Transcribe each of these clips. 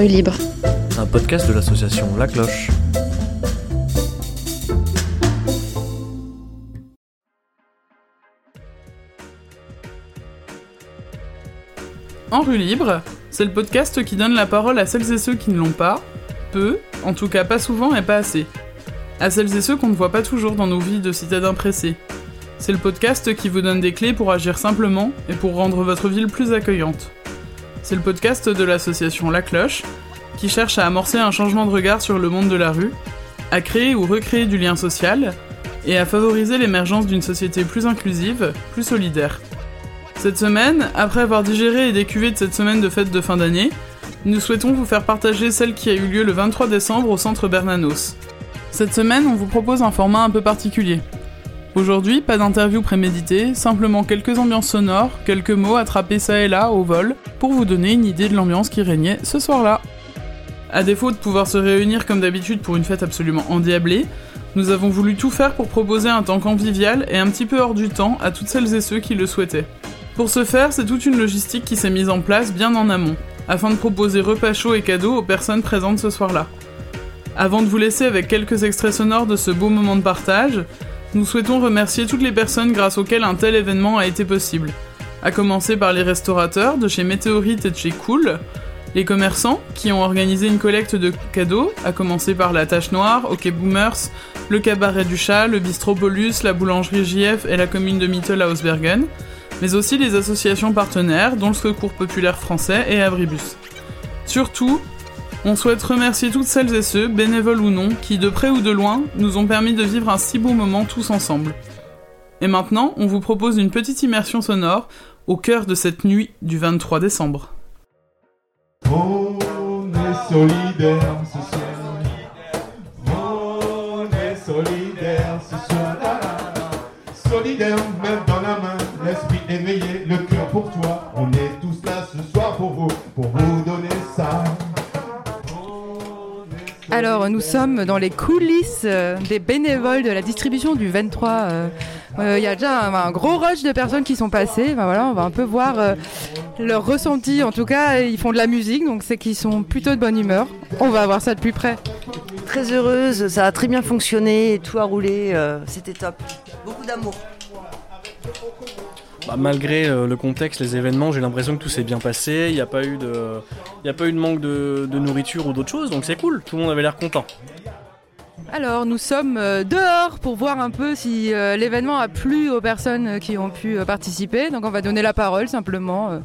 rue libre. Un podcast de l'association La Cloche. En rue libre, c'est le podcast qui donne la parole à celles et ceux qui ne l'ont pas, peu, en tout cas pas souvent et pas assez. À celles et ceux qu'on ne voit pas toujours dans nos vies de citadins pressés. C'est le podcast qui vous donne des clés pour agir simplement et pour rendre votre ville plus accueillante. C'est le podcast de l'association La Cloche, qui cherche à amorcer un changement de regard sur le monde de la rue, à créer ou recréer du lien social, et à favoriser l'émergence d'une société plus inclusive, plus solidaire. Cette semaine, après avoir digéré et décuvé de cette semaine de fête de fin d'année, nous souhaitons vous faire partager celle qui a eu lieu le 23 décembre au centre Bernanos. Cette semaine, on vous propose un format un peu particulier. Aujourd'hui, pas d'interview préméditée, simplement quelques ambiances sonores, quelques mots attrapés ça et là au vol, pour vous donner une idée de l'ambiance qui régnait ce soir-là. À défaut de pouvoir se réunir comme d'habitude pour une fête absolument endiablée, nous avons voulu tout faire pour proposer un temps convivial et un petit peu hors du temps à toutes celles et ceux qui le souhaitaient. Pour ce faire, c'est toute une logistique qui s'est mise en place bien en amont, afin de proposer repas chauds et cadeaux aux personnes présentes ce soir-là. Avant de vous laisser avec quelques extraits sonores de ce beau moment de partage, nous souhaitons remercier toutes les personnes grâce auxquelles un tel événement a été possible. À commencer par les restaurateurs de chez Météorite et de chez Cool, les commerçants qui ont organisé une collecte de cadeaux, à commencer par la Tache Noire, OK Boomers, le Cabaret du Chat, le Bistro Bolus, la boulangerie JF et la commune de Mittel à Ausbergen, mais aussi les associations partenaires dont le Secours Populaire Français et Abribus. Surtout, on souhaite remercier toutes celles et ceux, bénévoles ou non, qui, de près ou de loin, nous ont permis de vivre un si beau moment tous ensemble. Et maintenant, on vous propose une petite immersion sonore au cœur de cette nuit du 23 décembre. Alors, nous sommes dans les coulisses euh, des bénévoles de la distribution du 23. euh, euh, Il y a déjà un, gros rush de personnes qui sont passées. Ben on va un peu voir euh, leur ressenti. En tout cas, ils font de la musique, donc c'est qu'ils sont plutôt de bonne humeur. On va voir ça de plus près. Très heureuse, ça a très bien fonctionné, tout a roulé, c'était top. Beaucoup d'amour. Bah, malgré euh, le contexte, les événements, j'ai l'impression que tout s'est bien passé. Il n'y a pas eu de, il y a pas eu de manque de, de nourriture ou d'autres choses, donc c'est cool. Tout le monde avait l'air content. Alors, nous sommes euh, dehors pour voir un peu si euh, l'événement a plu aux personnes qui ont pu euh, participer. Donc, on va donner la parole simplement. euh.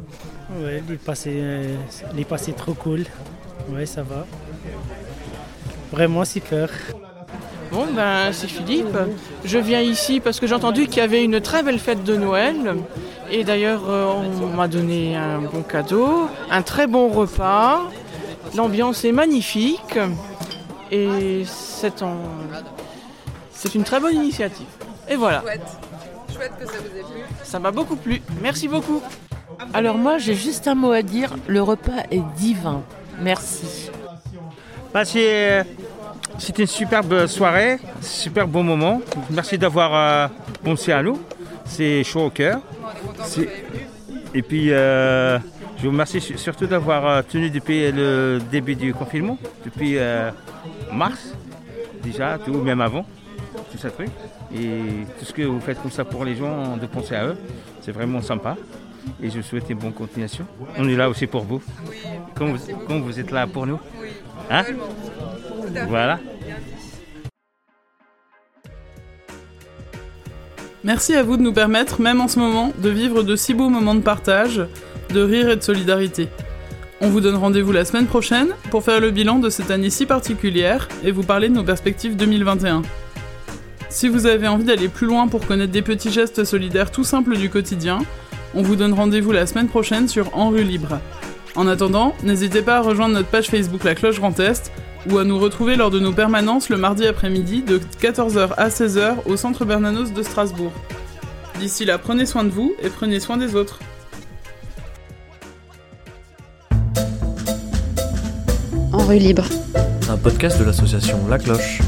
Ouais, il est passé, euh, il est passé trop cool. Ouais, ça va. Vraiment super. Bon, ben, c'est Philippe. Je viens ici parce que j'ai entendu qu'il y avait une très belle fête de Noël. Et d'ailleurs, euh, on m'a donné un bon cadeau, un très bon repas. L'ambiance est magnifique. Et c'est en... c'est une très bonne initiative. Et voilà. Chouette que ça vous ait plu. Ça m'a beaucoup plu. Merci beaucoup. Alors moi j'ai juste un mot à dire, le repas est divin. Merci. C'est, c'était une superbe soirée, super beau moment. Merci d'avoir euh, pensé à nous. C'est chaud au cœur. Et puis, euh, je vous remercie su- surtout d'avoir euh, tenu depuis le début du confinement, depuis mars déjà, tout, même avant, tout ça truc. Et tout ce que vous faites comme ça pour les gens, de penser à eux, c'est vraiment sympa. Et je vous souhaite une bonne continuation. On est là aussi pour vous. Comme vous, comme vous êtes là pour nous. Hein? voilà. Merci à vous de nous permettre, même en ce moment, de vivre de si beaux moments de partage, de rire et de solidarité. On vous donne rendez-vous la semaine prochaine pour faire le bilan de cette année si particulière et vous parler de nos perspectives 2021. Si vous avez envie d'aller plus loin pour connaître des petits gestes solidaires tout simples du quotidien, on vous donne rendez-vous la semaine prochaine sur En rue libre. En attendant, n'hésitez pas à rejoindre notre page Facebook La Cloche Grand Est ou à nous retrouver lors de nos permanences le mardi après-midi de 14h à 16h au centre Bernanos de Strasbourg. D'ici là, prenez soin de vous et prenez soin des autres. En rue libre. Un podcast de l'association La Cloche.